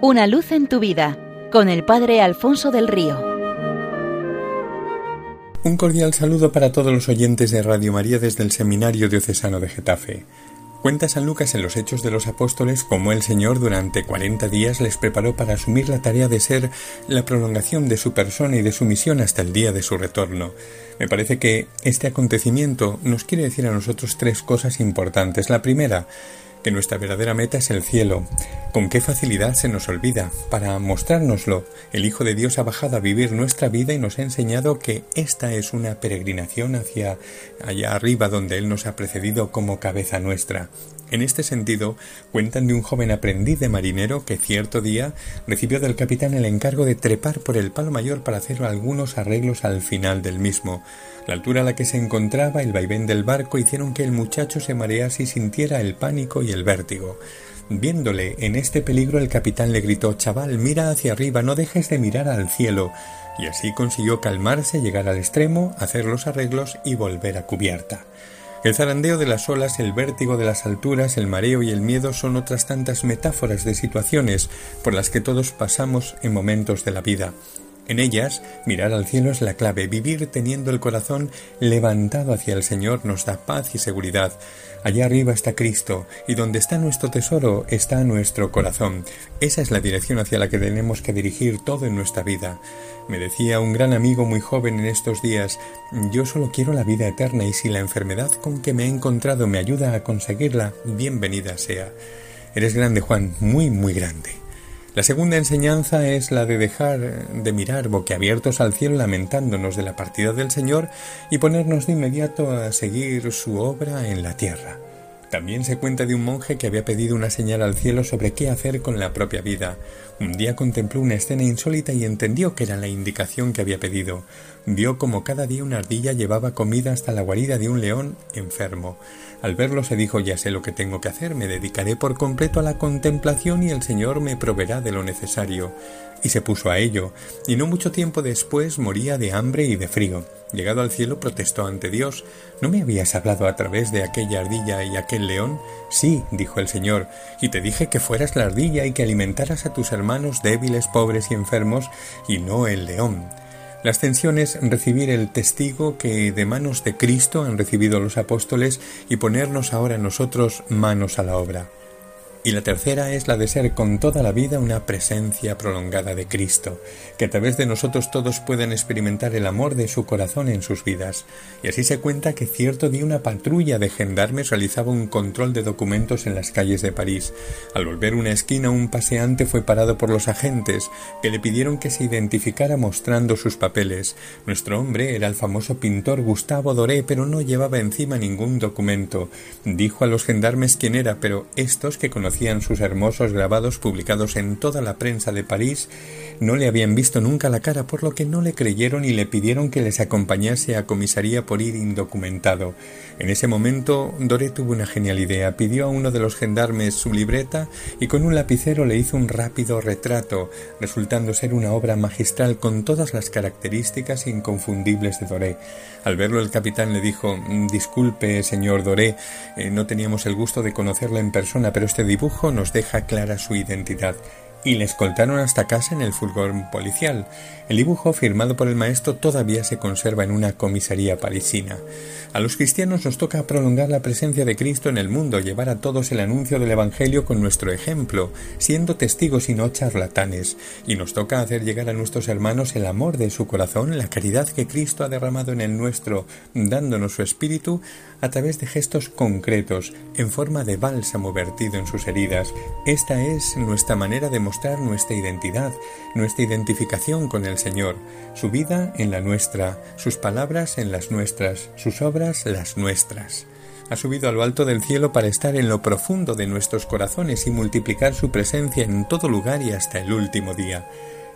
Una luz en tu vida con el Padre Alfonso del Río. Un cordial saludo para todos los oyentes de Radio María desde el Seminario Diocesano de Getafe. Cuenta San Lucas en los Hechos de los Apóstoles cómo el Señor durante cuarenta días les preparó para asumir la tarea de ser la prolongación de su persona y de su misión hasta el día de su retorno. Me parece que este acontecimiento nos quiere decir a nosotros tres cosas importantes. La primera, que nuestra verdadera meta es el cielo. Con qué facilidad se nos olvida. Para mostrárnoslo, el Hijo de Dios ha bajado a vivir nuestra vida y nos ha enseñado que esta es una peregrinación hacia allá arriba donde Él nos ha precedido como cabeza nuestra. En este sentido, cuentan de un joven aprendiz de marinero que cierto día recibió del capitán el encargo de trepar por el palo mayor para hacer algunos arreglos al final del mismo. La altura a la que se encontraba, el vaivén del barco hicieron que el muchacho se marease y sintiera el pánico y el vértigo. Viéndole en este peligro, el capitán le gritó Chaval, mira hacia arriba, no dejes de mirar al cielo. Y así consiguió calmarse, llegar al extremo, hacer los arreglos y volver a cubierta. El zarandeo de las olas, el vértigo de las alturas, el mareo y el miedo son otras tantas metáforas de situaciones por las que todos pasamos en momentos de la vida. En ellas, mirar al cielo es la clave. Vivir teniendo el corazón levantado hacia el Señor nos da paz y seguridad. Allá arriba está Cristo, y donde está nuestro tesoro está nuestro corazón. Esa es la dirección hacia la que tenemos que dirigir todo en nuestra vida. Me decía un gran amigo muy joven en estos días, yo solo quiero la vida eterna y si la enfermedad con que me he encontrado me ayuda a conseguirla, bienvenida sea. Eres grande, Juan, muy, muy grande. La segunda enseñanza es la de dejar de mirar boquiabiertos al cielo lamentándonos de la partida del Señor y ponernos de inmediato a seguir su obra en la tierra. También se cuenta de un monje que había pedido una señal al cielo sobre qué hacer con la propia vida. Un día contempló una escena insólita y entendió que era la indicación que había pedido. Vio como cada día una ardilla llevaba comida hasta la guarida de un león enfermo. Al verlo se dijo ya sé lo que tengo que hacer, me dedicaré por completo a la contemplación y el Señor me proveerá de lo necesario. Y se puso a ello, y no mucho tiempo después moría de hambre y de frío. Llegado al cielo protestó ante Dios ¿No me habías hablado a través de aquella ardilla y aquel león? Sí, dijo el Señor, y te dije que fueras la ardilla y que alimentaras a tus hermanos débiles, pobres y enfermos, y no el león. La ascensión es recibir el testigo que de manos de Cristo han recibido los apóstoles y ponernos ahora nosotros manos a la obra. Y la tercera es la de ser con toda la vida una presencia prolongada de Cristo, que a través de nosotros todos puedan experimentar el amor de su corazón en sus vidas. Y así se cuenta que cierto día una patrulla de gendarmes realizaba un control de documentos en las calles de París. Al volver una esquina un paseante fue parado por los agentes, que le pidieron que se identificara mostrando sus papeles. Nuestro hombre era el famoso pintor Gustavo Doré, pero no llevaba encima ningún documento. Dijo a los gendarmes quién era, pero estos que conocían sus hermosos grabados publicados en toda la prensa de París, no le habían visto nunca la cara, por lo que no le creyeron y le pidieron que les acompañase a comisaría por ir indocumentado. En ese momento, Doré tuvo una genial idea. Pidió a uno de los gendarmes su libreta y con un lapicero le hizo un rápido retrato, resultando ser una obra magistral con todas las características inconfundibles de Doré. Al verlo, el capitán le dijo Disculpe, señor Doré, eh, no teníamos el gusto de conocerla en persona, pero este dibujo nos deja clara su identidad y le escoltaron hasta casa en el furgón policial. El dibujo firmado por el maestro todavía se conserva en una comisaría parisina. A los cristianos nos toca prolongar la presencia de Cristo en el mundo, llevar a todos el anuncio del Evangelio con nuestro ejemplo, siendo testigos y no charlatanes, y nos toca hacer llegar a nuestros hermanos el amor de su corazón, la caridad que Cristo ha derramado en el nuestro, dándonos su espíritu a través de gestos concretos, en forma de bálsamo vertido en sus heridas. Esta es nuestra manera de nuestra identidad, nuestra identificación con el Señor, su vida en la nuestra, sus palabras en las nuestras, sus obras las nuestras. Ha subido a lo alto del cielo para estar en lo profundo de nuestros corazones y multiplicar su presencia en todo lugar y hasta el último día.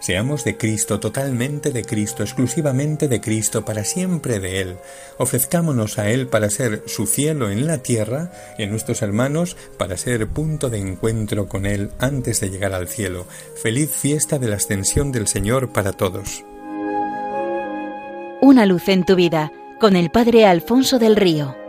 Seamos de Cristo, totalmente de Cristo, exclusivamente de Cristo, para siempre de Él. Ofrezcámonos a Él para ser su cielo en la tierra y a nuestros hermanos para ser punto de encuentro con Él antes de llegar al cielo. Feliz fiesta de la ascensión del Señor para todos. Una luz en tu vida con el Padre Alfonso del Río.